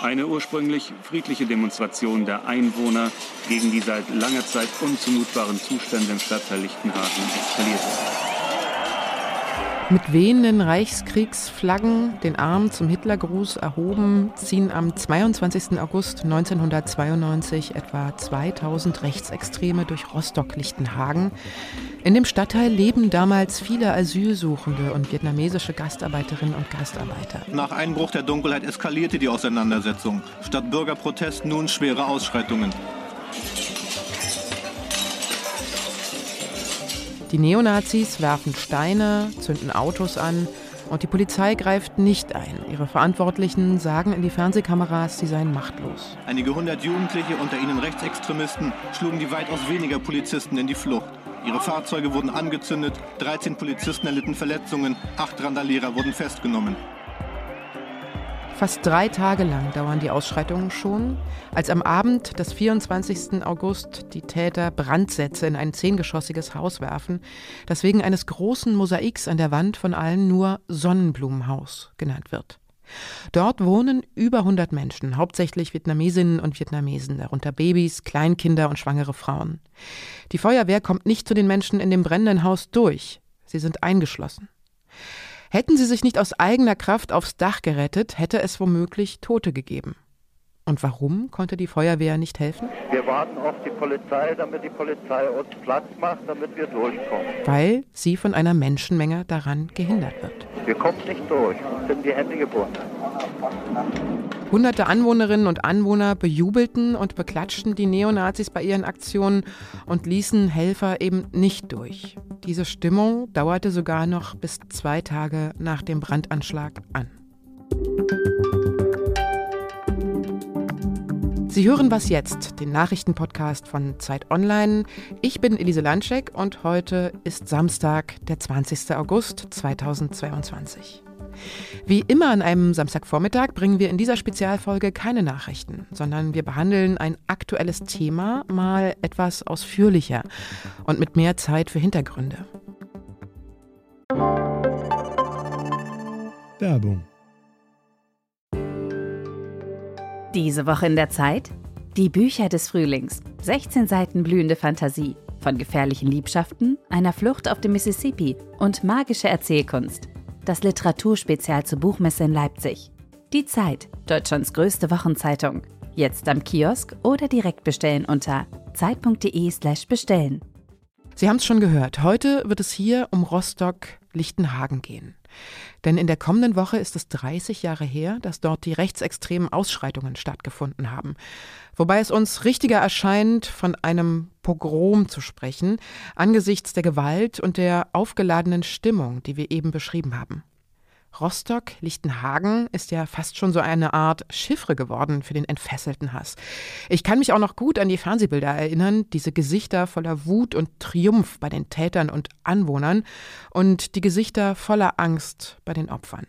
Eine ursprünglich friedliche Demonstration der Einwohner gegen die seit langer Zeit unzumutbaren Zustände im Stadtteil Lichtenhagen eskalierte. Mit wehenden Reichskriegsflaggen, den Arm zum Hitlergruß erhoben, ziehen am 22. August 1992 etwa 2000 Rechtsextreme durch Rostock-Lichtenhagen. In dem Stadtteil leben damals viele Asylsuchende und vietnamesische Gastarbeiterinnen und Gastarbeiter. Nach Einbruch der Dunkelheit eskalierte die Auseinandersetzung. Statt Bürgerprotest nun schwere Ausschreitungen. Die Neonazis werfen Steine, zünden Autos an und die Polizei greift nicht ein. Ihre Verantwortlichen sagen in die Fernsehkameras, sie seien machtlos. Einige hundert Jugendliche, unter ihnen Rechtsextremisten, schlugen die weitaus weniger Polizisten in die Flucht. Ihre Fahrzeuge wurden angezündet, 13 Polizisten erlitten Verletzungen, acht Randalierer wurden festgenommen. Fast drei Tage lang dauern die Ausschreitungen schon, als am Abend des 24. August die Täter Brandsätze in ein zehngeschossiges Haus werfen, das wegen eines großen Mosaiks an der Wand von allen nur Sonnenblumenhaus genannt wird. Dort wohnen über 100 Menschen, hauptsächlich Vietnamesinnen und Vietnamesen, darunter Babys, Kleinkinder und schwangere Frauen. Die Feuerwehr kommt nicht zu den Menschen in dem brennenden Haus durch. Sie sind eingeschlossen. Hätten sie sich nicht aus eigener Kraft aufs Dach gerettet, hätte es womöglich Tote gegeben. Und warum konnte die Feuerwehr nicht helfen? Wir warten auf die Polizei, damit die Polizei uns Platz macht, damit wir durchkommen. Weil sie von einer Menschenmenge daran gehindert wird. Wir kommen nicht durch, sind die Hände gebunden. Hunderte Anwohnerinnen und Anwohner bejubelten und beklatschten die Neonazis bei ihren Aktionen und ließen Helfer eben nicht durch. Diese Stimmung dauerte sogar noch bis zwei Tage nach dem Brandanschlag an. Sie hören was jetzt, den Nachrichtenpodcast von Zeit Online. Ich bin Elise Landschek und heute ist Samstag, der 20. August 2022. Wie immer an einem Samstagvormittag bringen wir in dieser Spezialfolge keine Nachrichten, sondern wir behandeln ein aktuelles Thema mal etwas ausführlicher und mit mehr Zeit für Hintergründe. Werbung Diese Woche in der Zeit? Die Bücher des Frühlings. 16 Seiten blühende Fantasie. Von gefährlichen Liebschaften, einer Flucht auf dem Mississippi und magische Erzählkunst. Das Literaturspezial zur Buchmesse in Leipzig. Die Zeit, Deutschlands größte Wochenzeitung. Jetzt am Kiosk oder direkt bestellen unter zeit.de/slash bestellen. Sie haben es schon gehört. Heute wird es hier um Rostock-Lichtenhagen gehen. Denn in der kommenden Woche ist es 30 Jahre her, dass dort die rechtsextremen Ausschreitungen stattgefunden haben. Wobei es uns richtiger erscheint, von einem Pogrom zu sprechen, angesichts der Gewalt und der aufgeladenen Stimmung, die wir eben beschrieben haben. Rostock, Lichtenhagen ist ja fast schon so eine Art Chiffre geworden für den entfesselten Hass. Ich kann mich auch noch gut an die Fernsehbilder erinnern, diese Gesichter voller Wut und Triumph bei den Tätern und Anwohnern und die Gesichter voller Angst bei den Opfern.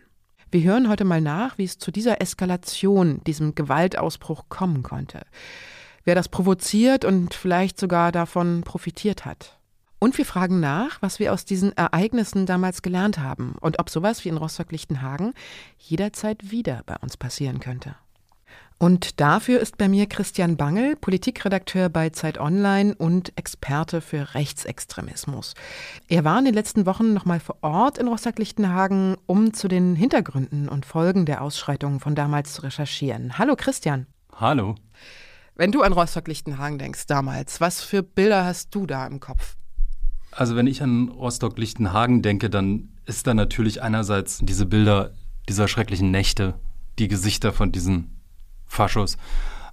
Wir hören heute mal nach, wie es zu dieser Eskalation, diesem Gewaltausbruch kommen konnte. Wer das provoziert und vielleicht sogar davon profitiert hat. Und wir fragen nach, was wir aus diesen Ereignissen damals gelernt haben und ob sowas wie in Rostock-Lichtenhagen jederzeit wieder bei uns passieren könnte. Und dafür ist bei mir Christian Bangel, Politikredakteur bei Zeit Online und Experte für Rechtsextremismus. Er war in den letzten Wochen nochmal vor Ort in Rostock-Lichtenhagen, um zu den Hintergründen und Folgen der Ausschreitungen von damals zu recherchieren. Hallo Christian. Hallo. Wenn du an Rostock-Lichtenhagen denkst damals, was für Bilder hast du da im Kopf? Also wenn ich an Rostock-Lichtenhagen denke, dann ist da natürlich einerseits diese Bilder dieser schrecklichen Nächte, die Gesichter von diesen Faschos,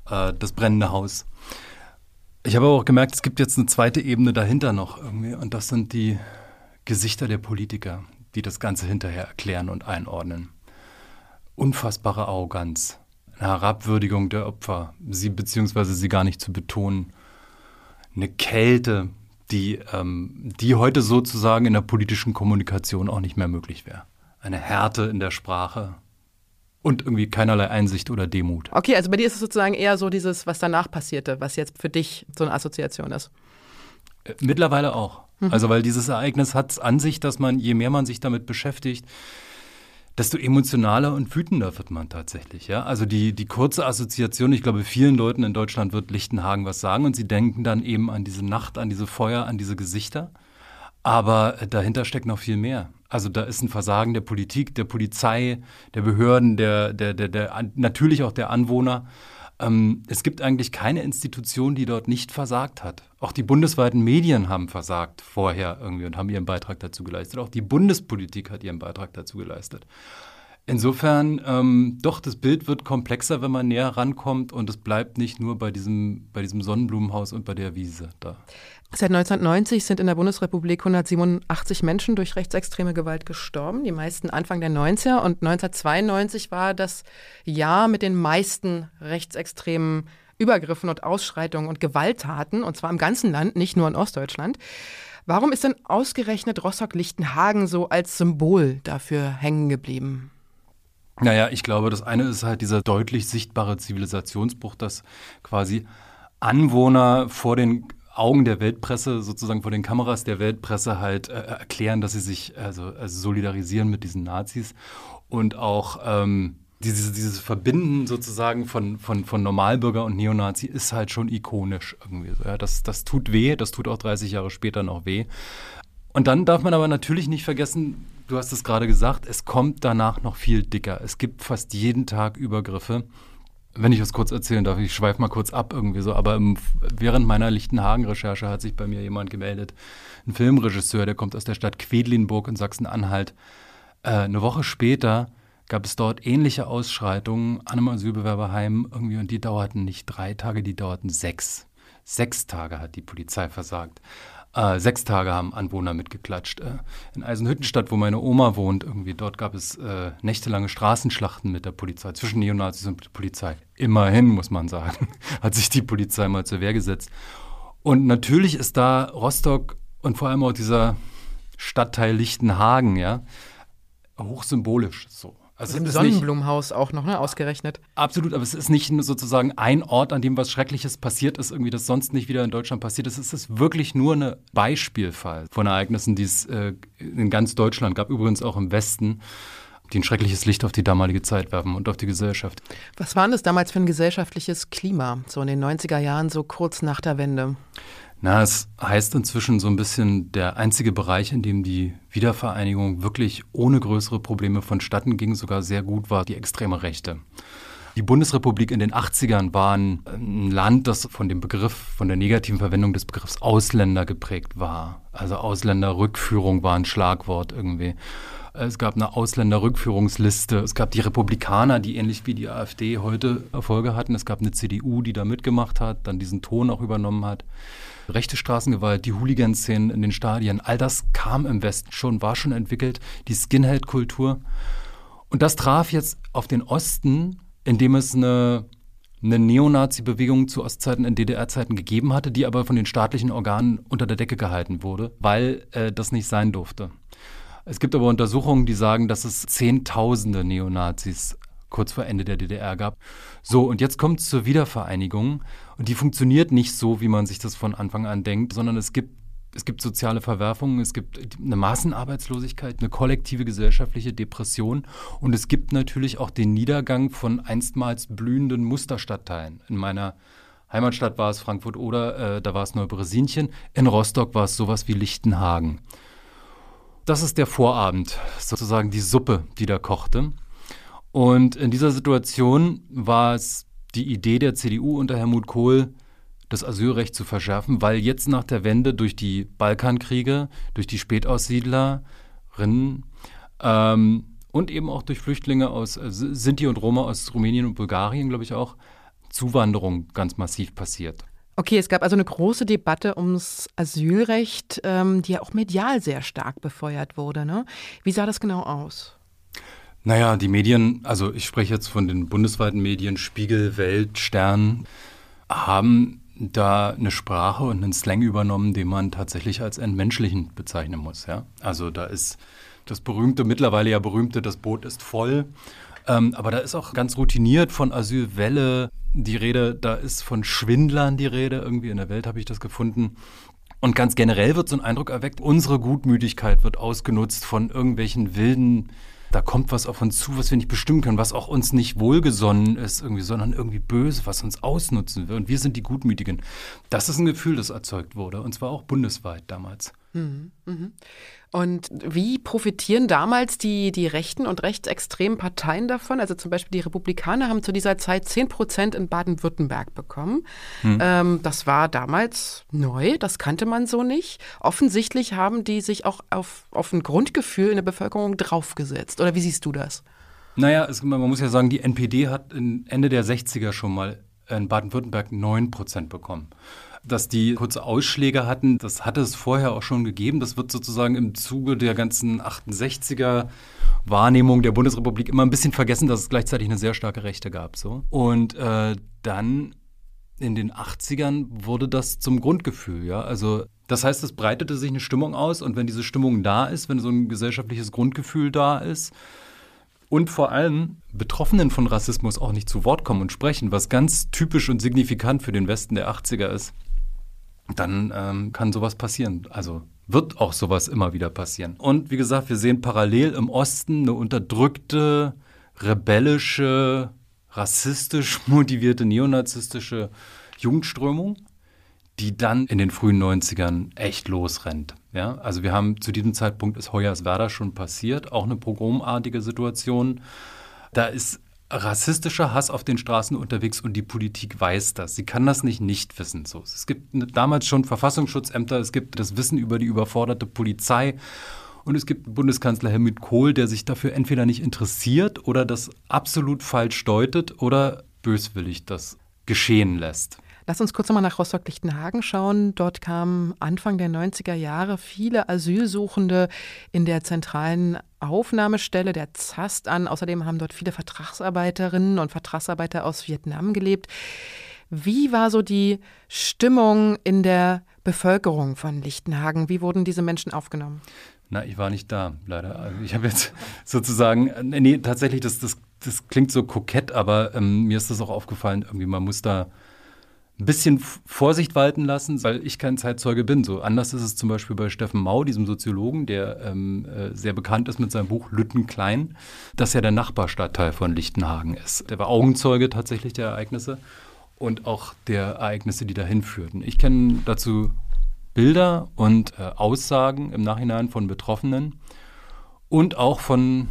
äh, das brennende Haus. Ich habe aber auch gemerkt, es gibt jetzt eine zweite Ebene dahinter noch irgendwie und das sind die Gesichter der Politiker, die das Ganze hinterher erklären und einordnen. Unfassbare Arroganz, eine Herabwürdigung der Opfer, sie beziehungsweise sie gar nicht zu betonen, eine Kälte, die, ähm, die heute sozusagen in der politischen Kommunikation auch nicht mehr möglich wäre. Eine Härte in der Sprache und irgendwie keinerlei Einsicht oder Demut. Okay, also bei dir ist es sozusagen eher so dieses, was danach passierte, was jetzt für dich so eine Assoziation ist. Äh, mittlerweile auch. Mhm. Also weil dieses Ereignis hat es an sich, dass man, je mehr man sich damit beschäftigt, desto emotionaler und wütender wird man tatsächlich. Ja? Also die, die kurze Assoziation, ich glaube, vielen Leuten in Deutschland wird Lichtenhagen was sagen und sie denken dann eben an diese Nacht, an diese Feuer, an diese Gesichter. Aber dahinter steckt noch viel mehr. Also da ist ein Versagen der Politik, der Polizei, der Behörden, der, der, der, der natürlich auch der Anwohner. Ähm, es gibt eigentlich keine Institution, die dort nicht versagt hat. Auch die bundesweiten Medien haben versagt vorher irgendwie und haben ihren Beitrag dazu geleistet. Auch die Bundespolitik hat ihren Beitrag dazu geleistet. Insofern, ähm, doch, das Bild wird komplexer, wenn man näher rankommt und es bleibt nicht nur bei diesem, bei diesem Sonnenblumenhaus und bei der Wiese da. Seit 1990 sind in der Bundesrepublik 187 Menschen durch rechtsextreme Gewalt gestorben, die meisten Anfang der 90er. Und 1992 war das Jahr mit den meisten rechtsextremen Übergriffen und Ausschreitungen und Gewalttaten, und zwar im ganzen Land, nicht nur in Ostdeutschland. Warum ist denn ausgerechnet Rostock-Lichtenhagen so als Symbol dafür hängen geblieben? Naja, ich glaube, das eine ist halt dieser deutlich sichtbare Zivilisationsbruch, dass quasi Anwohner vor den Augen der Weltpresse, sozusagen vor den Kameras der Weltpresse halt äh, erklären, dass sie sich also, also, solidarisieren mit diesen Nazis und auch ähm, dieses, dieses Verbinden sozusagen von, von, von Normalbürger und Neonazi ist halt schon ikonisch irgendwie. So, ja. das, das tut weh, das tut auch 30 Jahre später noch weh. Und dann darf man aber natürlich nicht vergessen, du hast es gerade gesagt, es kommt danach noch viel dicker. Es gibt fast jeden Tag Übergriffe wenn ich das kurz erzählen darf, ich schweife mal kurz ab irgendwie so, aber im, während meiner Lichtenhagen-Recherche hat sich bei mir jemand gemeldet, ein Filmregisseur, der kommt aus der Stadt Quedlinburg in Sachsen-Anhalt. Äh, eine Woche später gab es dort ähnliche Ausschreitungen an einem Asylbewerberheim irgendwie und die dauerten nicht drei Tage, die dauerten sechs. Sechs Tage hat die Polizei versagt. Äh, sechs Tage haben Anwohner mitgeklatscht. Äh, in Eisenhüttenstadt, wo meine Oma wohnt, irgendwie dort gab es äh, nächtelange Straßenschlachten mit der Polizei, zwischen Neonazis und Polizei. Immerhin, muss man sagen, hat sich die Polizei mal zur Wehr gesetzt. Und natürlich ist da Rostock und vor allem auch dieser Stadtteil Lichtenhagen, ja, hochsymbolisch so. Also Im Sonnenblumenhaus auch noch, ne, ausgerechnet. Absolut, aber es ist nicht sozusagen ein Ort, an dem was Schreckliches passiert ist, irgendwie das sonst nicht wieder in Deutschland passiert ist. Es ist wirklich nur ein Beispielfall von Ereignissen, die es äh, in ganz Deutschland gab, übrigens auch im Westen die ein schreckliches Licht auf die damalige Zeit werfen und auf die Gesellschaft. Was war denn das damals für ein gesellschaftliches Klima, so in den 90er Jahren, so kurz nach der Wende? Na, es heißt inzwischen so ein bisschen, der einzige Bereich, in dem die Wiedervereinigung wirklich ohne größere Probleme vonstatten ging, sogar sehr gut war, die extreme Rechte. Die Bundesrepublik in den 80ern war ein Land, das von dem Begriff, von der negativen Verwendung des Begriffs Ausländer geprägt war. Also Ausländerrückführung war ein Schlagwort irgendwie. Es gab eine Ausländerrückführungsliste. Es gab die Republikaner, die ähnlich wie die AfD heute Erfolge hatten. Es gab eine CDU, die da mitgemacht hat, dann diesen Ton auch übernommen hat rechte Straßengewalt, die Hooligan-Szenen in den Stadien, all das kam im Westen schon, war schon entwickelt, die Skinhead-Kultur. Und das traf jetzt auf den Osten, in dem es eine, eine Neonazi-Bewegung zu Ostzeiten in DDR-Zeiten gegeben hatte, die aber von den staatlichen Organen unter der Decke gehalten wurde, weil äh, das nicht sein durfte. Es gibt aber Untersuchungen, die sagen, dass es Zehntausende Neonazis kurz vor Ende der DDR gab. So, und jetzt kommt es zur Wiedervereinigung. Und die funktioniert nicht so, wie man sich das von Anfang an denkt, sondern es gibt es gibt soziale Verwerfungen, es gibt eine Massenarbeitslosigkeit, eine kollektive gesellschaftliche Depression und es gibt natürlich auch den Niedergang von einstmals blühenden Musterstadtteilen. In meiner Heimatstadt war es Frankfurt oder äh, da war es Neubresinchen, in Rostock war es sowas wie Lichtenhagen. Das ist der Vorabend, sozusagen die Suppe, die da kochte. Und in dieser Situation war es die Idee der CDU unter Helmut Kohl, das Asylrecht zu verschärfen, weil jetzt nach der Wende durch die Balkankriege, durch die Spätaussiedlerinnen ähm, und eben auch durch Flüchtlinge aus äh, Sinti und Roma aus Rumänien und Bulgarien, glaube ich auch, Zuwanderung ganz massiv passiert. Okay, es gab also eine große Debatte ums Asylrecht, ähm, die ja auch medial sehr stark befeuert wurde. Ne? Wie sah das genau aus? Naja, die Medien, also ich spreche jetzt von den bundesweiten Medien, Spiegel, Welt, Stern, haben da eine Sprache und einen Slang übernommen, den man tatsächlich als entmenschlichen bezeichnen muss. Ja? Also da ist das berühmte, mittlerweile ja berühmte, das Boot ist voll. Ähm, aber da ist auch ganz routiniert von Asylwelle die Rede, da ist von Schwindlern die Rede, irgendwie in der Welt habe ich das gefunden. Und ganz generell wird so ein Eindruck erweckt, unsere Gutmütigkeit wird ausgenutzt von irgendwelchen wilden da kommt was auf uns zu, was wir nicht bestimmen können, was auch uns nicht wohlgesonnen ist, irgendwie, sondern irgendwie böse, was uns ausnutzen will. Und wir sind die Gutmütigen. Das ist ein Gefühl, das erzeugt wurde, und zwar auch bundesweit damals. Mhm, mhm. Und wie profitieren damals die, die rechten und rechtsextremen Parteien davon? Also zum Beispiel die Republikaner haben zu dieser Zeit 10 Prozent in Baden-Württemberg bekommen. Hm. Ähm, das war damals neu, das kannte man so nicht. Offensichtlich haben die sich auch auf, auf ein Grundgefühl in der Bevölkerung draufgesetzt. Oder wie siehst du das? Naja, es, man muss ja sagen, die NPD hat Ende der 60er schon mal in Baden-Württemberg 9 Prozent bekommen dass die kurze Ausschläge hatten, das hatte es vorher auch schon gegeben. Das wird sozusagen im Zuge der ganzen 68er Wahrnehmung der Bundesrepublik immer ein bisschen vergessen, dass es gleichzeitig eine sehr starke Rechte gab. So. Und äh, dann in den 80ern wurde das zum Grundgefühl, ja. Also das heißt, es breitete sich eine Stimmung aus und wenn diese Stimmung da ist, wenn so ein gesellschaftliches Grundgefühl da ist, und vor allem Betroffenen von Rassismus auch nicht zu Wort kommen und sprechen, was ganz typisch und signifikant für den Westen der 80er ist, dann ähm, kann sowas passieren. Also wird auch sowas immer wieder passieren. Und wie gesagt, wir sehen parallel im Osten eine unterdrückte, rebellische, rassistisch motivierte, neonazistische Jugendströmung, die dann in den frühen 90ern echt losrennt. Ja? Also wir haben zu diesem Zeitpunkt ist Hoyerswerda schon passiert, auch eine pogromartige Situation. Da ist rassistischer Hass auf den Straßen unterwegs und die Politik weiß das. Sie kann das nicht nicht wissen. So, es gibt damals schon Verfassungsschutzämter, es gibt das Wissen über die überforderte Polizei und es gibt Bundeskanzler Helmut Kohl, der sich dafür entweder nicht interessiert oder das absolut falsch deutet oder böswillig das geschehen lässt. Lass uns kurz nochmal nach Rostock-Lichtenhagen schauen. Dort kamen Anfang der 90er Jahre viele Asylsuchende in der zentralen Aufnahmestelle der ZAST an. Außerdem haben dort viele Vertragsarbeiterinnen und Vertragsarbeiter aus Vietnam gelebt. Wie war so die Stimmung in der Bevölkerung von Lichtenhagen? Wie wurden diese Menschen aufgenommen? Na, ich war nicht da, leider. Also ich habe jetzt sozusagen, nee, tatsächlich, das, das, das klingt so kokett, aber ähm, mir ist das auch aufgefallen, irgendwie, man muss da ein bisschen Vorsicht walten lassen, weil ich kein Zeitzeuge bin. So anders ist es zum Beispiel bei Steffen Mau, diesem Soziologen, der ähm, äh, sehr bekannt ist mit seinem Buch Lütten Klein, das ja der Nachbarstadtteil von Lichtenhagen ist. Der war Augenzeuge tatsächlich der Ereignisse und auch der Ereignisse, die dahin führten. Ich kenne dazu Bilder und äh, Aussagen im Nachhinein von Betroffenen und auch von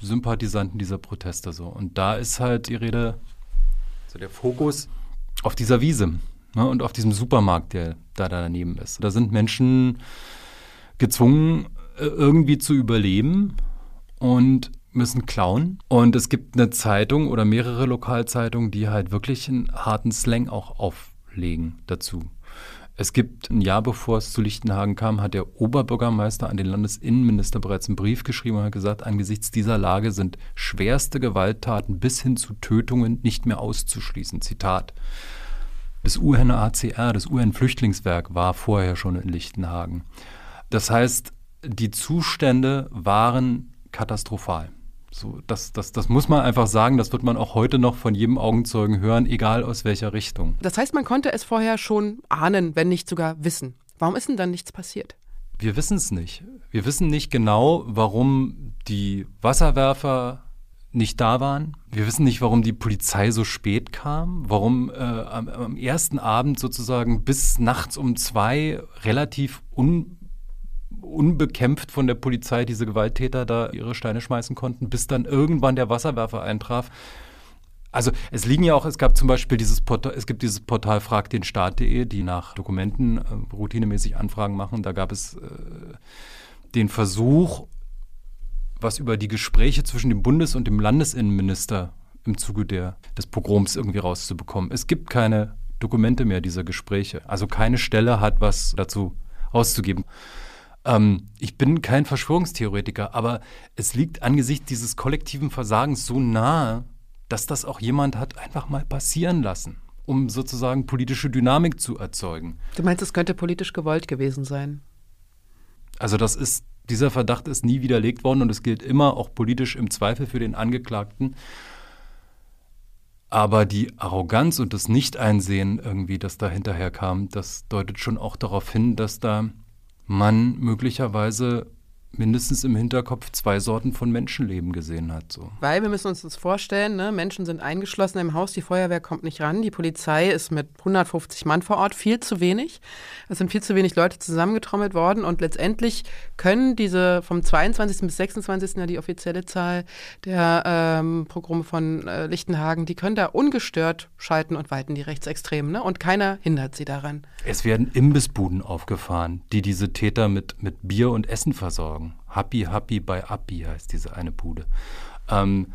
Sympathisanten dieser Proteste so. Und da ist halt die Rede, also der Fokus auf dieser Wiese ne, und auf diesem Supermarkt, der da daneben ist. Da sind Menschen gezwungen, äh, irgendwie zu überleben und müssen klauen. Und es gibt eine Zeitung oder mehrere Lokalzeitungen, die halt wirklich einen harten Slang auch auflegen dazu. Es gibt ein Jahr bevor es zu Lichtenhagen kam, hat der Oberbürgermeister an den Landesinnenminister bereits einen Brief geschrieben und hat gesagt, angesichts dieser Lage sind schwerste Gewalttaten bis hin zu Tötungen nicht mehr auszuschließen. Zitat. Das UNHCR, das UN-Flüchtlingswerk, war vorher schon in Lichtenhagen. Das heißt, die Zustände waren katastrophal. So, das, das, das muss man einfach sagen, das wird man auch heute noch von jedem Augenzeugen hören, egal aus welcher Richtung. Das heißt, man konnte es vorher schon ahnen, wenn nicht sogar wissen. Warum ist denn dann nichts passiert? Wir wissen es nicht. Wir wissen nicht genau, warum die Wasserwerfer nicht da waren. Wir wissen nicht, warum die Polizei so spät kam, warum äh, am, am, ersten Abend sozusagen bis nachts um zwei relativ un unbekämpft von der Polizei diese Gewalttäter da ihre Steine schmeißen konnten, bis dann irgendwann der Wasserwerfer eintraf. Also es liegen ja auch, es gab zum Beispiel dieses Portal, es gibt dieses Portal fragdenstaat.de, die nach Dokumenten äh, routinemäßig Anfragen machen. Da gab es äh, den Versuch, was über die Gespräche zwischen dem Bundes- und dem Landesinnenminister im Zuge der, des Pogroms irgendwie rauszubekommen. Es gibt keine Dokumente mehr dieser Gespräche. Also keine Stelle hat was dazu auszugeben. Ähm, ich bin kein Verschwörungstheoretiker, aber es liegt angesichts dieses kollektiven Versagens so nahe, dass das auch jemand hat einfach mal passieren lassen, um sozusagen politische Dynamik zu erzeugen. Du meinst, es könnte politisch gewollt gewesen sein? Also das ist, dieser Verdacht ist nie widerlegt worden und es gilt immer auch politisch im Zweifel für den Angeklagten. Aber die Arroganz und das Nicht-Einsehen irgendwie, das da hinterher kam, das deutet schon auch darauf hin, dass da man möglicherweise mindestens im Hinterkopf zwei Sorten von Menschenleben gesehen hat. So. Weil wir müssen uns das vorstellen, ne? Menschen sind eingeschlossen im Haus, die Feuerwehr kommt nicht ran, die Polizei ist mit 150 Mann vor Ort, viel zu wenig. Es sind viel zu wenig Leute zusammengetrommelt worden und letztendlich können diese vom 22. bis 26. ja die offizielle Zahl der ähm, Pogrome von äh, Lichtenhagen, die können da ungestört schalten und walten, die Rechtsextremen. Ne? Und keiner hindert sie daran. Es werden Imbissbuden aufgefahren, die diese Täter mit, mit Bier und Essen versorgen. Happy, happy bei Appi heißt diese eine Bude. Ähm,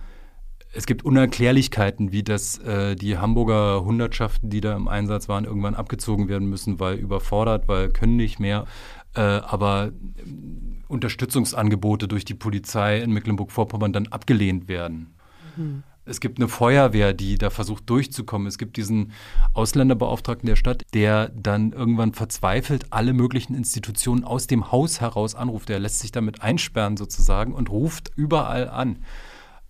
es gibt Unerklärlichkeiten, wie das äh, die Hamburger Hundertschaften, die da im Einsatz waren, irgendwann abgezogen werden müssen, weil überfordert, weil können nicht mehr. Äh, aber äh, Unterstützungsangebote durch die Polizei in Mecklenburg-Vorpommern dann abgelehnt werden. Mhm. Es gibt eine Feuerwehr, die da versucht durchzukommen. Es gibt diesen Ausländerbeauftragten der Stadt, der dann irgendwann verzweifelt alle möglichen Institutionen aus dem Haus heraus anruft. Der lässt sich damit einsperren sozusagen und ruft überall an.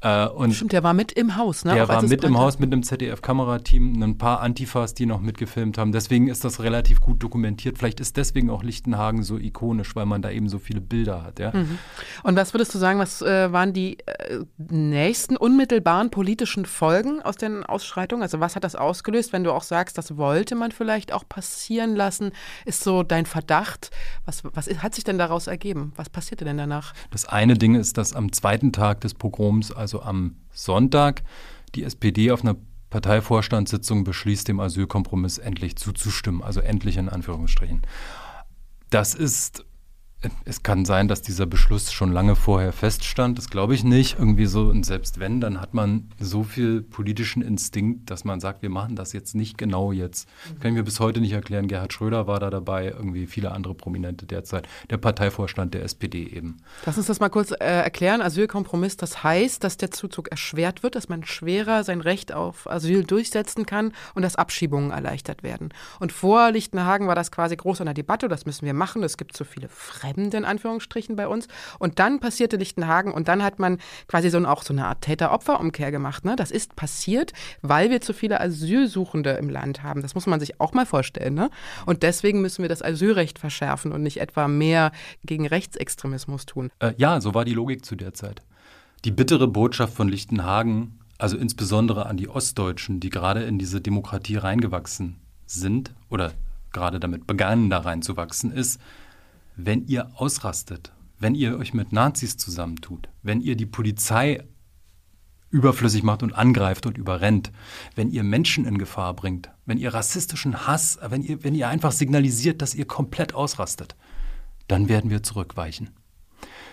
Äh, und Stimmt, der war mit im Haus, ne? Der Auch war mit im Haus mit einem ZDF-Kamerateam, ein paar Antifas, die noch mitgefilmt haben. Deswegen ist das relativ gut dokumentiert. Vielleicht ist deswegen auch Lichtenhagen so ikonisch, weil man da eben so viele Bilder hat. Ja? Mhm. Und was würdest du sagen, was äh, waren die äh, nächsten unmittelbaren politischen Folgen aus den Ausschreitungen? Also was hat das ausgelöst, wenn du auch sagst, das wollte man vielleicht auch passieren lassen? Ist so dein Verdacht? Was, was hat sich denn daraus ergeben? Was passierte denn danach? Das eine Ding ist, dass am zweiten Tag des Pogroms, also also am Sonntag, die SPD auf einer Parteivorstandssitzung beschließt, dem Asylkompromiss endlich zuzustimmen, also endlich in Anführungsstrichen. Das ist es kann sein, dass dieser Beschluss schon lange vorher feststand. Das glaube ich nicht. Irgendwie so, und selbst wenn, dann hat man so viel politischen Instinkt, dass man sagt, wir machen das jetzt nicht genau jetzt. Das kann ich mir bis heute nicht erklären. Gerhard Schröder war da dabei, irgendwie viele andere Prominente derzeit. Der Parteivorstand der SPD eben. Lass uns das mal kurz äh, erklären. Asylkompromiss, das heißt, dass der Zuzug erschwert wird, dass man schwerer sein Recht auf Asyl durchsetzen kann und dass Abschiebungen erleichtert werden. Und vor Lichtenhagen war das quasi groß an der Debatte, das müssen wir machen. Es gibt so viele Fremde. Fremde in Anführungsstrichen bei uns. Und dann passierte Lichtenhagen und dann hat man quasi so auch so eine Art Täter-Opfer-Umkehr gemacht. Ne? Das ist passiert, weil wir zu viele Asylsuchende im Land haben. Das muss man sich auch mal vorstellen. Ne? Und deswegen müssen wir das Asylrecht verschärfen und nicht etwa mehr gegen Rechtsextremismus tun. Äh, ja, so war die Logik zu der Zeit. Die bittere Botschaft von Lichtenhagen, also insbesondere an die Ostdeutschen, die gerade in diese Demokratie reingewachsen sind oder gerade damit begannen, da reinzuwachsen, ist, wenn ihr ausrastet, wenn ihr euch mit Nazis zusammentut, wenn ihr die Polizei überflüssig macht und angreift und überrennt, wenn ihr Menschen in Gefahr bringt, wenn ihr rassistischen Hass, wenn ihr, wenn ihr einfach signalisiert, dass ihr komplett ausrastet, dann werden wir zurückweichen.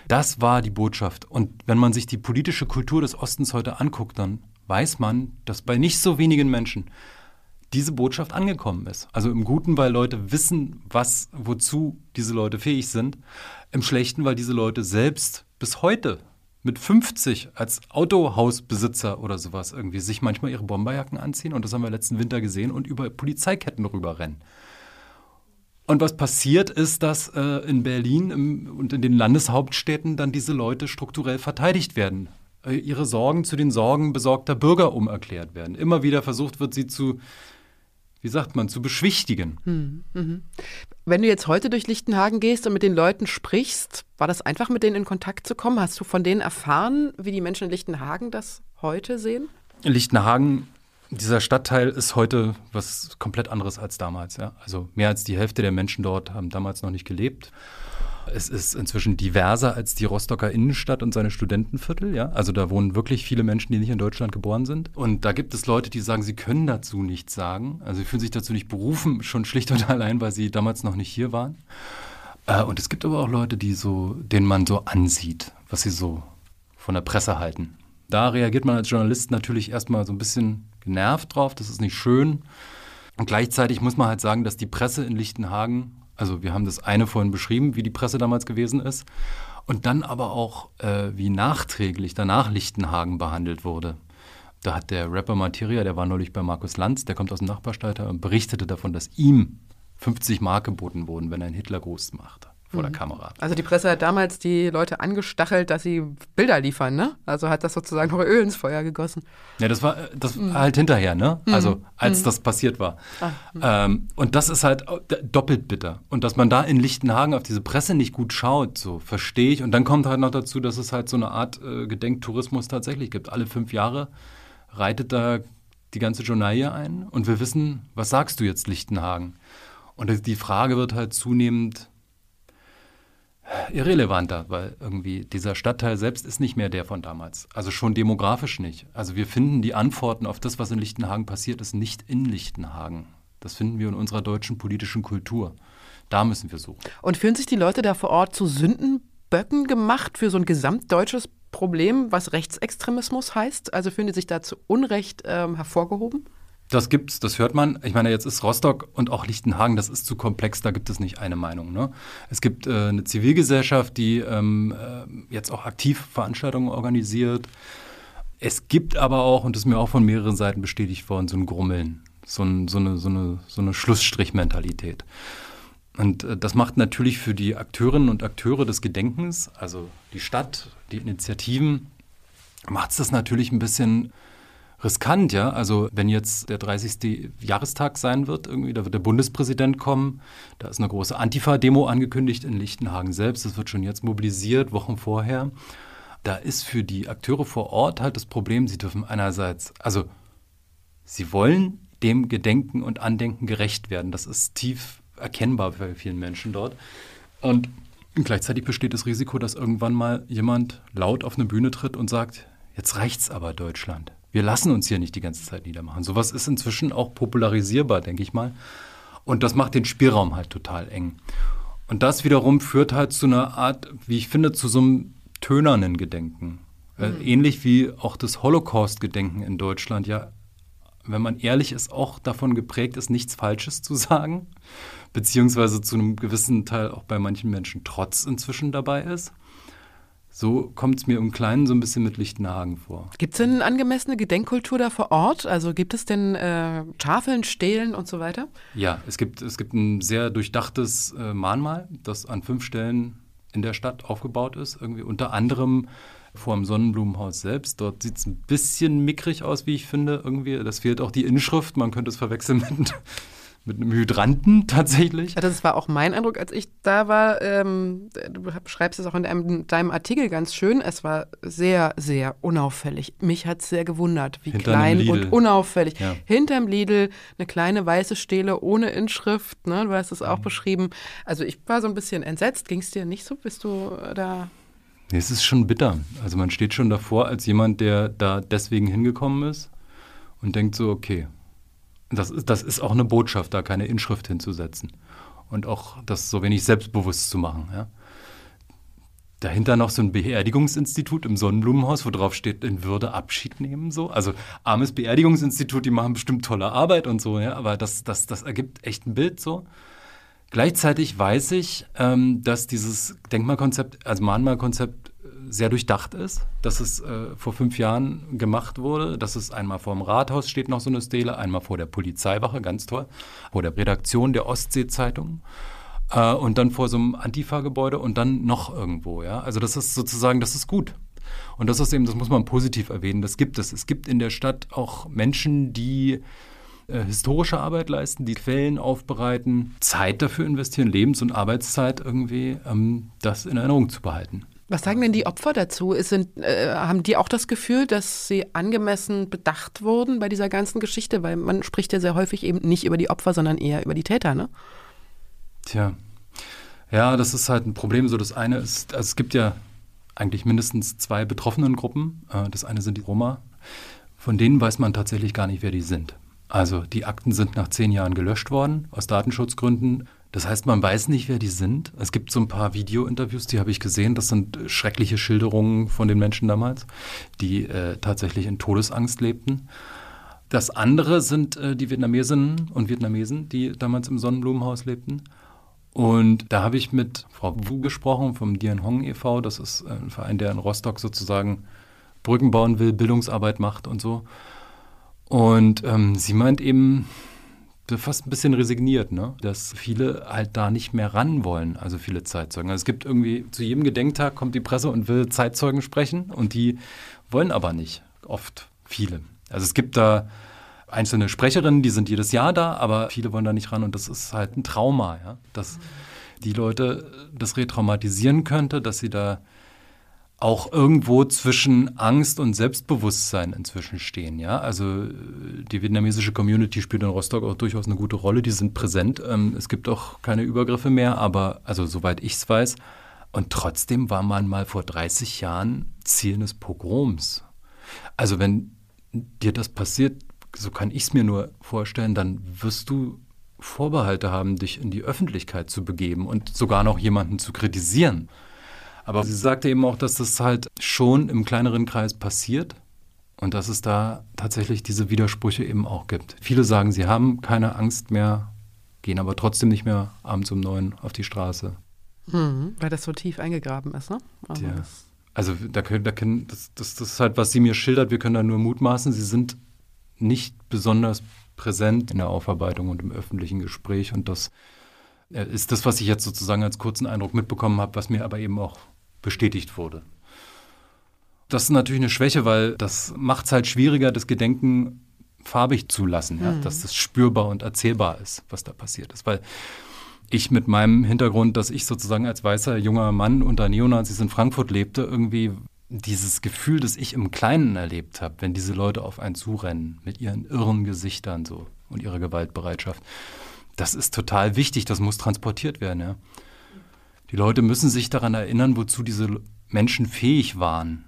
Das war die Botschaft. Und wenn man sich die politische Kultur des Ostens heute anguckt, dann weiß man, dass bei nicht so wenigen Menschen diese Botschaft angekommen ist. Also im Guten, weil Leute wissen, was, wozu diese Leute fähig sind. Im Schlechten, weil diese Leute selbst bis heute mit 50 als Autohausbesitzer oder sowas irgendwie sich manchmal ihre Bomberjacken anziehen und das haben wir letzten Winter gesehen und über Polizeiketten rüberrennen. Und was passiert ist, dass äh, in Berlin im, und in den Landeshauptstädten dann diese Leute strukturell verteidigt werden. Äh, ihre Sorgen zu den Sorgen besorgter Bürger umerklärt werden. Immer wieder versucht wird, sie zu wie sagt man, zu beschwichtigen. Hm, mhm. Wenn du jetzt heute durch Lichtenhagen gehst und mit den Leuten sprichst, war das einfach, mit denen in Kontakt zu kommen? Hast du von denen erfahren, wie die Menschen in Lichtenhagen das heute sehen? Lichtenhagen, dieser Stadtteil ist heute was komplett anderes als damals. Ja? Also mehr als die Hälfte der Menschen dort haben damals noch nicht gelebt. Es ist inzwischen diverser als die Rostocker Innenstadt und seine Studentenviertel. Ja? Also da wohnen wirklich viele Menschen, die nicht in Deutschland geboren sind. Und da gibt es Leute, die sagen, sie können dazu nichts sagen. Also sie fühlen sich dazu nicht berufen, schon schlicht und allein, weil sie damals noch nicht hier waren. Äh, und es gibt aber auch Leute, die so, denen man so ansieht, was sie so von der Presse halten. Da reagiert man als Journalist natürlich erstmal so ein bisschen genervt drauf. Das ist nicht schön. Und gleichzeitig muss man halt sagen, dass die Presse in Lichtenhagen also wir haben das eine vorhin beschrieben, wie die Presse damals gewesen ist. Und dann aber auch, äh, wie nachträglich danach Lichtenhagen behandelt wurde. Da hat der Rapper Materia, der war neulich bei Markus Lanz, der kommt aus dem Nachbarstadtteil und berichtete davon, dass ihm 50 Mark geboten wurden, wenn er einen Hitlergruß macht. Vor der Kamera. Also die Presse hat damals die Leute angestachelt, dass sie Bilder liefern, ne? Also hat das sozusagen noch Öl ins Feuer gegossen. Ja, das war das war halt hinterher, ne? Also als das passiert war. Ähm, und das ist halt d- doppelt bitter. Und dass man da in Lichtenhagen auf diese Presse nicht gut schaut, so verstehe ich. Und dann kommt halt noch dazu, dass es halt so eine Art äh, Gedenktourismus tatsächlich gibt. Alle fünf Jahre reitet da die ganze Journalie ein und wir wissen, was sagst du jetzt Lichtenhagen? Und die Frage wird halt zunehmend irrelevanter, weil irgendwie dieser Stadtteil selbst ist nicht mehr der von damals. Also schon demografisch nicht. Also wir finden die Antworten auf das, was in Lichtenhagen passiert ist, nicht in Lichtenhagen. Das finden wir in unserer deutschen politischen Kultur. Da müssen wir suchen. Und fühlen sich die Leute da vor Ort zu Sündenböcken gemacht für so ein gesamtdeutsches Problem, was Rechtsextremismus heißt? Also fühlen die sich da zu Unrecht ähm, hervorgehoben? Das gibt's, das hört man. Ich meine, jetzt ist Rostock und auch Lichtenhagen, das ist zu komplex, da gibt es nicht eine Meinung. Ne? Es gibt äh, eine Zivilgesellschaft, die ähm, äh, jetzt auch aktiv Veranstaltungen organisiert. Es gibt aber auch, und das ist mir auch von mehreren Seiten bestätigt worden, so ein Grummeln, so, ein, so eine, so eine, so eine Schlussstrichmentalität. Und äh, das macht natürlich für die Akteurinnen und Akteure des Gedenkens, also die Stadt, die Initiativen, macht es das natürlich ein bisschen riskant, ja. Also wenn jetzt der 30. Jahrestag sein wird, irgendwie, da wird der Bundespräsident kommen, da ist eine große Antifa-Demo angekündigt in Lichtenhagen selbst, das wird schon jetzt mobilisiert, Wochen vorher. Da ist für die Akteure vor Ort halt das Problem, sie dürfen einerseits, also sie wollen dem Gedenken und Andenken gerecht werden. Das ist tief erkennbar bei vielen Menschen dort. Und gleichzeitig besteht das Risiko, dass irgendwann mal jemand laut auf eine Bühne tritt und sagt, jetzt reicht's aber Deutschland. Wir lassen uns hier nicht die ganze Zeit niedermachen. Sowas ist inzwischen auch popularisierbar, denke ich mal. Und das macht den Spielraum halt total eng. Und das wiederum führt halt zu einer Art, wie ich finde, zu so einem tönernen Gedenken. Äh, ähnlich wie auch das Holocaust-Gedenken in Deutschland ja, wenn man ehrlich ist, auch davon geprägt ist, nichts Falsches zu sagen, beziehungsweise zu einem gewissen Teil auch bei manchen Menschen Trotz inzwischen dabei ist. So kommt es mir im Kleinen so ein bisschen mit Lichtenhagen vor. Gibt es denn eine angemessene Gedenkkultur da vor Ort? Also gibt es denn äh, Tafeln, Stelen und so weiter? Ja, es gibt, es gibt ein sehr durchdachtes äh, Mahnmal, das an fünf Stellen in der Stadt aufgebaut ist. Irgendwie unter anderem vor dem Sonnenblumenhaus selbst. Dort sieht es ein bisschen mickrig aus, wie ich finde. Irgendwie. Das fehlt auch die Inschrift. Man könnte es verwechseln mit, mit einem Hydranten tatsächlich. Ja, das war auch mein Eindruck, als ich da war. Ähm, du beschreibst es auch in deinem, deinem Artikel ganz schön. Es war sehr, sehr unauffällig. Mich hat es sehr gewundert, wie Hinter klein und unauffällig. Ja. Hinterm Lidl eine kleine weiße Stele ohne Inschrift. Ne? Du hast es Mhm. auch beschrieben. Also ich war so ein bisschen entsetzt. Ging es dir nicht so? Bist du äh, da? Nee, Es ist schon bitter. Also man steht schon davor als jemand, der da deswegen hingekommen ist und denkt so, okay, das ist, das ist auch eine Botschaft, da keine Inschrift hinzusetzen. Und auch das so wenig selbstbewusst zu machen. Ja. Dahinter noch so ein Beerdigungsinstitut im Sonnenblumenhaus, wo drauf steht, in Würde Abschied nehmen. So. Also armes Beerdigungsinstitut, die machen bestimmt tolle Arbeit und so, ja, aber das, das, das ergibt echt ein Bild so. Gleichzeitig weiß ich, ähm, dass dieses Denkmalkonzept, also Mahnmalkonzept, sehr durchdacht ist, dass es äh, vor fünf Jahren gemacht wurde, dass es einmal vor dem Rathaus steht noch so eine Stele, einmal vor der Polizeiwache, ganz toll, vor der Redaktion der Ostsee-Zeitung äh, und dann vor so einem Antifa-Gebäude und dann noch irgendwo, ja. Also das ist sozusagen, das ist gut. Und das ist eben, das muss man positiv erwähnen, das gibt es. Es gibt in der Stadt auch Menschen, die äh, historische Arbeit leisten, die Quellen aufbereiten, Zeit dafür investieren, Lebens- und Arbeitszeit irgendwie, ähm, das in Erinnerung zu behalten. Was sagen denn die Opfer dazu? Ist, sind, äh, haben die auch das Gefühl, dass sie angemessen bedacht wurden bei dieser ganzen Geschichte? Weil man spricht ja sehr häufig eben nicht über die Opfer, sondern eher über die Täter, ne? Tja, ja, das ist halt ein Problem. So, das eine ist, also es gibt ja eigentlich mindestens zwei betroffenen Gruppen. Äh, Das eine sind die Roma. Von denen weiß man tatsächlich gar nicht, wer die sind. Also die Akten sind nach zehn Jahren gelöscht worden, aus Datenschutzgründen. Das heißt, man weiß nicht, wer die sind. Es gibt so ein paar Video-Interviews, die habe ich gesehen. Das sind schreckliche Schilderungen von den Menschen damals, die äh, tatsächlich in Todesangst lebten. Das andere sind äh, die Vietnamesinnen und Vietnamesen, die damals im Sonnenblumenhaus lebten. Und da habe ich mit Frau Wu gesprochen vom Dien Hong e.V. Das ist äh, ein Verein, der in Rostock sozusagen Brücken bauen will, Bildungsarbeit macht und so. Und ähm, sie meint eben, fast ein bisschen resigniert, ne? dass viele halt da nicht mehr ran wollen, also viele Zeitzeugen. Also es gibt irgendwie, zu jedem Gedenktag kommt die Presse und will Zeitzeugen sprechen und die wollen aber nicht, oft viele. Also es gibt da einzelne Sprecherinnen, die sind jedes Jahr da, aber viele wollen da nicht ran und das ist halt ein Trauma, ja? dass die Leute das retraumatisieren könnte, dass sie da auch irgendwo zwischen Angst und Selbstbewusstsein inzwischen stehen. Ja? Also die vietnamesische Community spielt in Rostock auch durchaus eine gute Rolle, die sind präsent. Ähm, es gibt auch keine Übergriffe mehr, aber also soweit ich es weiß. Und trotzdem war man mal vor 30 Jahren Ziel eines Pogroms. Also wenn dir das passiert, so kann ich es mir nur vorstellen, dann wirst du Vorbehalte haben, dich in die Öffentlichkeit zu begeben und sogar noch jemanden zu kritisieren. Aber sie sagte eben auch, dass das halt schon im kleineren Kreis passiert und dass es da tatsächlich diese Widersprüche eben auch gibt. Viele sagen, sie haben keine Angst mehr, gehen aber trotzdem nicht mehr abends um neun auf die Straße. Mhm, weil das so tief eingegraben ist, ne? Also, ja. also da können, da können, das, das, das ist halt, was sie mir schildert, wir können da nur mutmaßen, sie sind nicht besonders präsent in der Aufarbeitung und im öffentlichen Gespräch und das äh, ist das, was ich jetzt sozusagen als kurzen Eindruck mitbekommen habe, was mir aber eben auch bestätigt wurde. Das ist natürlich eine Schwäche, weil das macht es halt schwieriger, das Gedenken farbig zu lassen, ja? Mhm. dass das spürbar und erzählbar ist, was da passiert ist. Weil ich mit meinem Hintergrund, dass ich sozusagen als weißer junger Mann unter Neonazis in Frankfurt lebte, irgendwie dieses Gefühl, das ich im Kleinen erlebt habe, wenn diese Leute auf einen zurennen mit ihren irren Gesichtern so und ihrer Gewaltbereitschaft, das ist total wichtig, das muss transportiert werden. Ja? Die Leute müssen sich daran erinnern, wozu diese Menschen fähig waren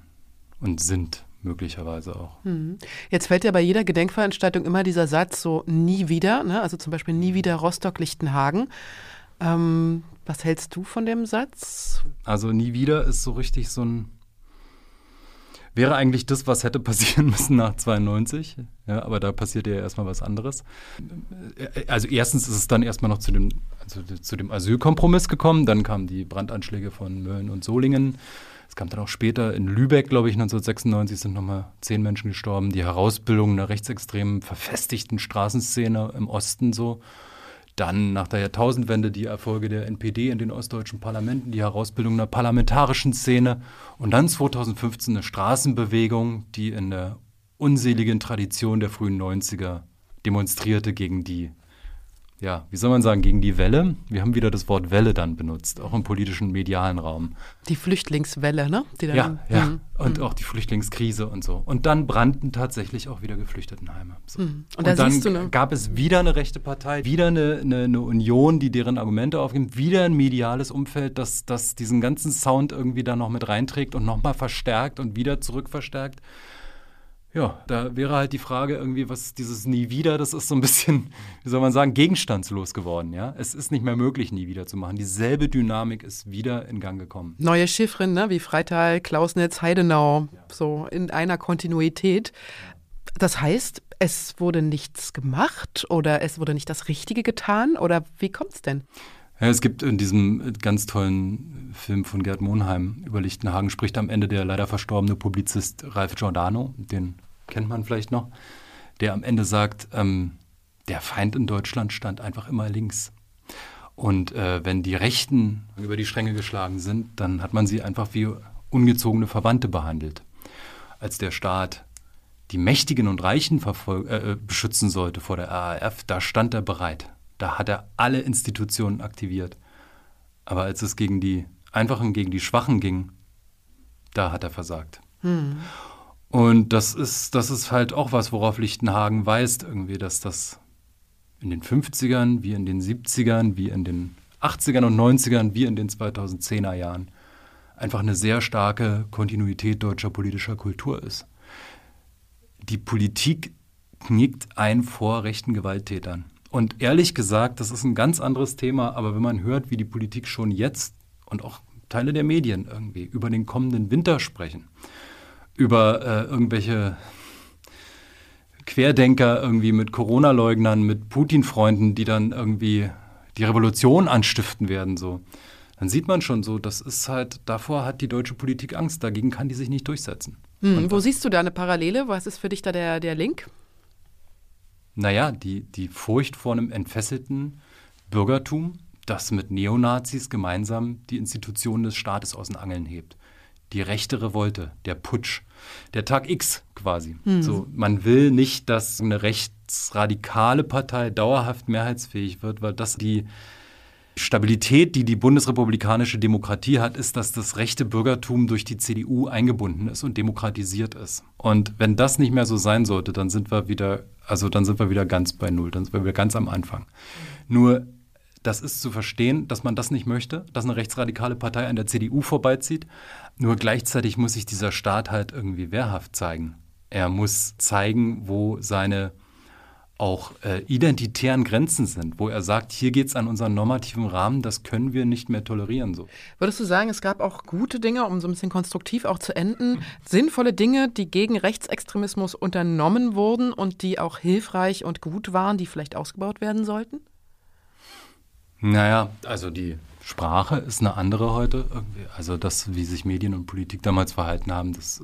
und sind möglicherweise auch. Hm. Jetzt fällt ja bei jeder Gedenkveranstaltung immer dieser Satz so nie wieder, ne? also zum Beispiel nie wieder Rostock-Lichtenhagen. Ähm, was hältst du von dem Satz? Also nie wieder ist so richtig so ein wäre eigentlich das, was hätte passieren müssen nach 92. Ja, aber da passiert ja erstmal was anderes. Also erstens ist es dann erstmal noch zu dem, also zu dem Asylkompromiss gekommen. Dann kamen die Brandanschläge von Mölln und Solingen. Es kam dann auch später in Lübeck, glaube ich, 1996 sind nochmal zehn Menschen gestorben. Die Herausbildung einer rechtsextremen, verfestigten Straßenszene im Osten so. Dann nach der Jahrtausendwende die Erfolge der NPD in den ostdeutschen Parlamenten, die Herausbildung einer parlamentarischen Szene und dann 2015 eine Straßenbewegung, die in der unseligen Tradition der frühen 90er demonstrierte gegen die ja, wie soll man sagen, gegen die Welle. Wir haben wieder das Wort Welle dann benutzt, auch im politischen medialen Raum. Die Flüchtlingswelle, ne? Ja, ja. Mhm. Und mhm. auch die Flüchtlingskrise und so. Und dann brannten tatsächlich auch wieder Geflüchtetenheime. So. Mhm. Und, und dann ne? gab es wieder eine rechte Partei, wieder eine, eine, eine, Union, die deren Argumente aufgibt, wieder ein mediales Umfeld, das, das diesen ganzen Sound irgendwie da noch mit reinträgt und nochmal verstärkt und wieder zurückverstärkt. Ja, da wäre halt die Frage irgendwie, was dieses nie wieder, das ist so ein bisschen, wie soll man sagen, gegenstandslos geworden, ja? Es ist nicht mehr möglich, nie wieder zu machen. Dieselbe Dynamik ist wieder in Gang gekommen. Neue Chiffren, ne, wie Freital, Klausnitz, Heidenau, ja. so in einer Kontinuität. Das heißt, es wurde nichts gemacht oder es wurde nicht das Richtige getan oder wie kommt es denn? Ja, es gibt in diesem ganz tollen Film von Gerd Monheim über Lichtenhagen spricht am Ende der leider verstorbene Publizist Ralf Giordano, den kennt man vielleicht noch, der am Ende sagt, ähm, der Feind in Deutschland stand einfach immer links. Und äh, wenn die Rechten über die Stränge geschlagen sind, dann hat man sie einfach wie ungezogene Verwandte behandelt. Als der Staat die Mächtigen und Reichen äh, beschützen sollte vor der RAF, da stand er bereit. Da hat er alle Institutionen aktiviert. Aber als es gegen die Einfachen, gegen die Schwachen ging, da hat er versagt. Hm. Und das ist, das ist halt auch was, worauf Lichtenhagen weist, irgendwie, dass das in den 50ern, wie in den 70ern, wie in den 80ern und 90ern, wie in den 2010er Jahren einfach eine sehr starke Kontinuität deutscher politischer Kultur ist. Die Politik knickt ein vor rechten Gewalttätern. Und ehrlich gesagt, das ist ein ganz anderes Thema, aber wenn man hört, wie die Politik schon jetzt und auch Teile der Medien irgendwie über den kommenden Winter sprechen, über äh, irgendwelche Querdenker irgendwie mit Corona-Leugnern, mit Putin-Freunden, die dann irgendwie die Revolution anstiften werden, so, dann sieht man schon so, das ist halt, davor hat die deutsche Politik Angst, dagegen kann die sich nicht durchsetzen. Hm, wo siehst du da eine Parallele? Was ist für dich da der, der Link? Naja, die, die Furcht vor einem entfesselten Bürgertum, das mit Neonazis gemeinsam die Institutionen des Staates aus den Angeln hebt. Die rechte Revolte, der Putsch, der Tag X quasi. Mhm. So, man will nicht, dass eine rechtsradikale Partei dauerhaft mehrheitsfähig wird, weil das die Stabilität, die die bundesrepublikanische Demokratie hat, ist, dass das rechte Bürgertum durch die CDU eingebunden ist und demokratisiert ist. Und wenn das nicht mehr so sein sollte, dann sind wir wieder, also dann sind wir wieder ganz bei Null, dann sind wir wieder ganz am Anfang. Nur das ist zu verstehen, dass man das nicht möchte, dass eine rechtsradikale Partei an der CDU vorbeizieht. Nur gleichzeitig muss sich dieser Staat halt irgendwie wehrhaft zeigen. Er muss zeigen, wo seine auch äh, identitären Grenzen sind, wo er sagt, hier geht es an unseren normativen Rahmen, das können wir nicht mehr tolerieren. So. Würdest du sagen, es gab auch gute Dinge, um so ein bisschen konstruktiv auch zu enden, sinnvolle Dinge, die gegen Rechtsextremismus unternommen wurden und die auch hilfreich und gut waren, die vielleicht ausgebaut werden sollten? Naja, also die Sprache ist eine andere heute. Also das, wie sich Medien und Politik damals verhalten haben, das äh,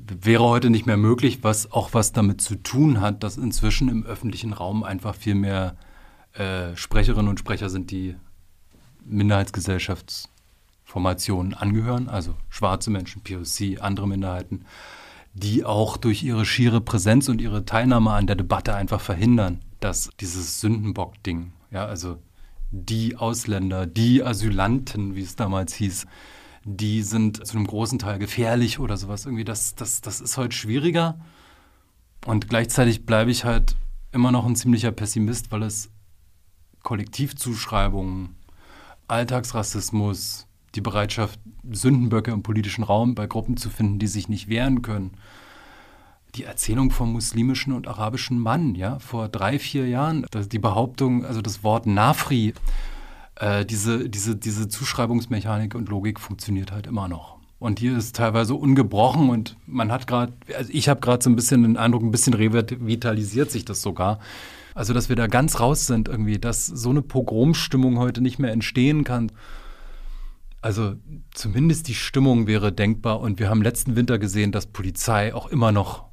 wäre heute nicht mehr möglich, was auch was damit zu tun hat, dass inzwischen im öffentlichen Raum einfach viel mehr äh, Sprecherinnen und Sprecher sind, die Minderheitsgesellschaftsformationen angehören, also schwarze Menschen, POC, andere Minderheiten, die auch durch ihre schiere Präsenz und ihre Teilnahme an der Debatte einfach verhindern, dass dieses Sündenbock-Ding, ja, also die Ausländer, die Asylanten, wie es damals hieß, die sind zu einem großen Teil gefährlich oder sowas. Irgendwie, das, das, das ist heute schwieriger. Und gleichzeitig bleibe ich halt immer noch ein ziemlicher Pessimist, weil es Kollektivzuschreibungen, Alltagsrassismus, die Bereitschaft, Sündenböcke im politischen Raum bei Gruppen zu finden, die sich nicht wehren können. Die Erzählung vom muslimischen und arabischen Mann, ja, vor drei, vier Jahren, die Behauptung, also das Wort Nafri, äh, diese, diese, diese Zuschreibungsmechanik und Logik funktioniert halt immer noch. Und hier ist teilweise ungebrochen und man hat gerade, also ich habe gerade so ein bisschen den Eindruck, ein bisschen revitalisiert sich das sogar. Also, dass wir da ganz raus sind irgendwie, dass so eine Pogromstimmung heute nicht mehr entstehen kann. Also zumindest die Stimmung wäre denkbar und wir haben letzten Winter gesehen, dass Polizei auch immer noch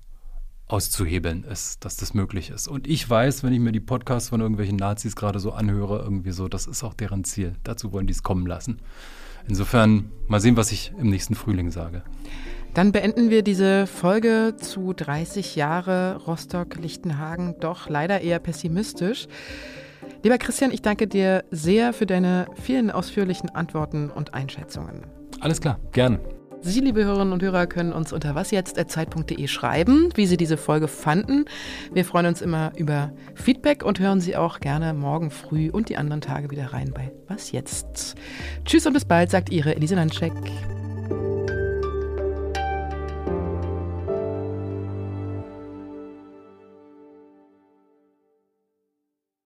auszuhebeln ist, dass das möglich ist. Und ich weiß, wenn ich mir die Podcasts von irgendwelchen Nazis gerade so anhöre, irgendwie so, das ist auch deren Ziel. Dazu wollen die es kommen lassen. Insofern mal sehen, was ich im nächsten Frühling sage. Dann beenden wir diese Folge zu 30 Jahre Rostock-Lichtenhagen doch leider eher pessimistisch. Lieber Christian, ich danke dir sehr für deine vielen ausführlichen Antworten und Einschätzungen. Alles klar, gerne. Sie, liebe Hörerinnen und Hörer, können uns unter wasjetzt.zeit.de schreiben, wie Sie diese Folge fanden. Wir freuen uns immer über Feedback und hören Sie auch gerne morgen früh und die anderen Tage wieder rein bei Was jetzt? Tschüss und bis bald, sagt Ihre Elise Landscheck.